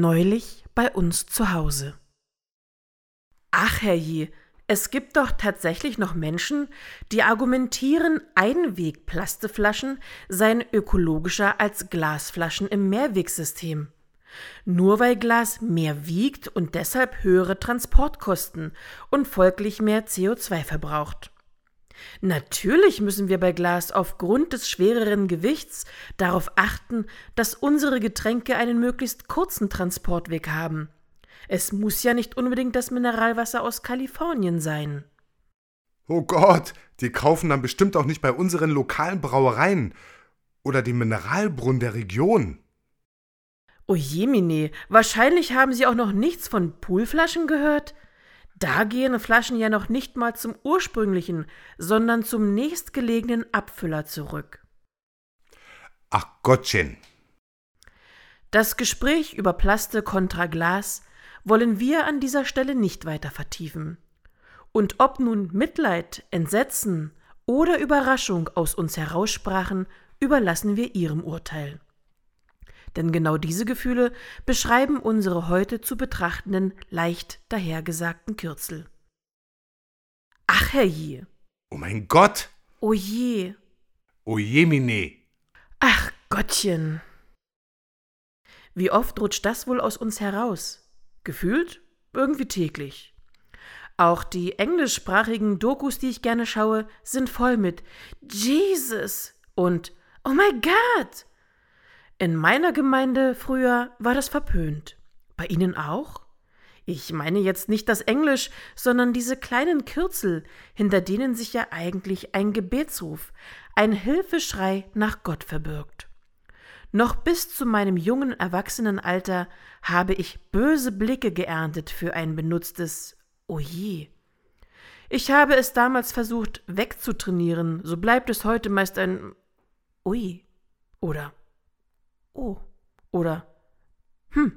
Neulich bei uns zu Hause. Ach herrje, es gibt doch tatsächlich noch Menschen, die argumentieren, Einwegplasteflaschen seien ökologischer als Glasflaschen im Mehrwegsystem. Nur weil Glas mehr wiegt und deshalb höhere Transportkosten und folglich mehr CO2 verbraucht. Natürlich müssen wir bei Glas aufgrund des schwereren Gewichts darauf achten, dass unsere Getränke einen möglichst kurzen Transportweg haben. Es muss ja nicht unbedingt das Mineralwasser aus Kalifornien sein. Oh Gott, die kaufen dann bestimmt auch nicht bei unseren lokalen Brauereien oder dem Mineralbrunnen der Region. Oh jemine, wahrscheinlich haben Sie auch noch nichts von Poolflaschen gehört? Da gehen Flaschen ja noch nicht mal zum ursprünglichen, sondern zum nächstgelegenen Abfüller zurück. Ach Gottchen. Das Gespräch über Plaste kontra Glas wollen wir an dieser Stelle nicht weiter vertiefen. Und ob nun Mitleid, Entsetzen oder Überraschung aus uns heraussprachen, überlassen wir Ihrem Urteil denn genau diese Gefühle beschreiben unsere heute zu betrachtenden leicht dahergesagten Kürzel. Ach herrje. Oh mein Gott. Oh je. Oh jemine. Ach Gottchen. Wie oft rutscht das wohl aus uns heraus? Gefühlt irgendwie täglich. Auch die englischsprachigen Dokus, die ich gerne schaue, sind voll mit Jesus und Oh my God in meiner Gemeinde früher war das verpönt. Bei Ihnen auch? Ich meine jetzt nicht das Englisch, sondern diese kleinen Kürzel, hinter denen sich ja eigentlich ein Gebetsruf, ein Hilfeschrei nach Gott verbirgt. Noch bis zu meinem jungen Erwachsenenalter habe ich böse Blicke geerntet für ein benutztes Oje. Ich habe es damals versucht wegzutrainieren, so bleibt es heute meist ein Ui oder oh oder hm.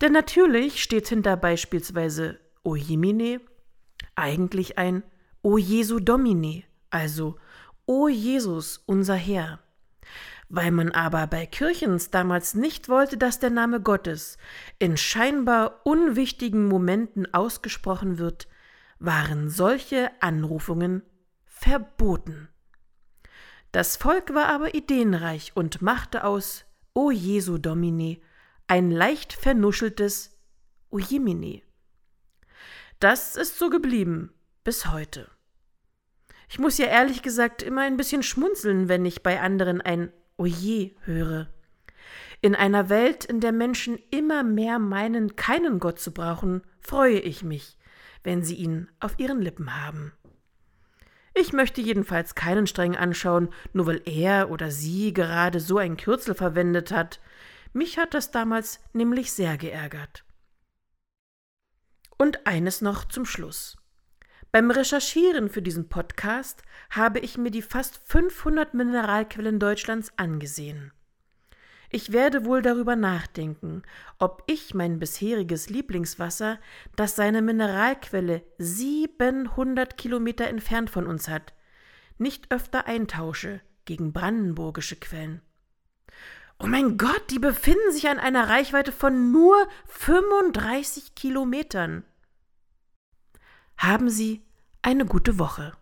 Denn natürlich steht hinter beispielsweise O Jemine eigentlich ein O Jesu Domine, also O Jesus, unser Herr. Weil man aber bei Kirchens damals nicht wollte, dass der Name Gottes in scheinbar unwichtigen Momenten ausgesprochen wird, waren solche Anrufungen verboten. Das Volk war aber ideenreich und machte aus O Jesu Domine ein leicht vernuscheltes O Jemine. Das ist so geblieben bis heute. Ich muss ja ehrlich gesagt immer ein bisschen schmunzeln, wenn ich bei anderen ein Oje höre. In einer Welt, in der Menschen immer mehr meinen, keinen Gott zu brauchen, freue ich mich, wenn sie ihn auf ihren Lippen haben. Ich möchte jedenfalls keinen streng anschauen, nur weil er oder sie gerade so ein Kürzel verwendet hat. Mich hat das damals nämlich sehr geärgert. Und eines noch zum Schluss. Beim Recherchieren für diesen Podcast habe ich mir die fast 500 Mineralquellen Deutschlands angesehen. Ich werde wohl darüber nachdenken, ob ich mein bisheriges Lieblingswasser, das seine Mineralquelle 700 Kilometer entfernt von uns hat, nicht öfter eintausche gegen brandenburgische Quellen. Oh mein Gott, die befinden sich an einer Reichweite von nur 35 Kilometern. Haben Sie eine gute Woche.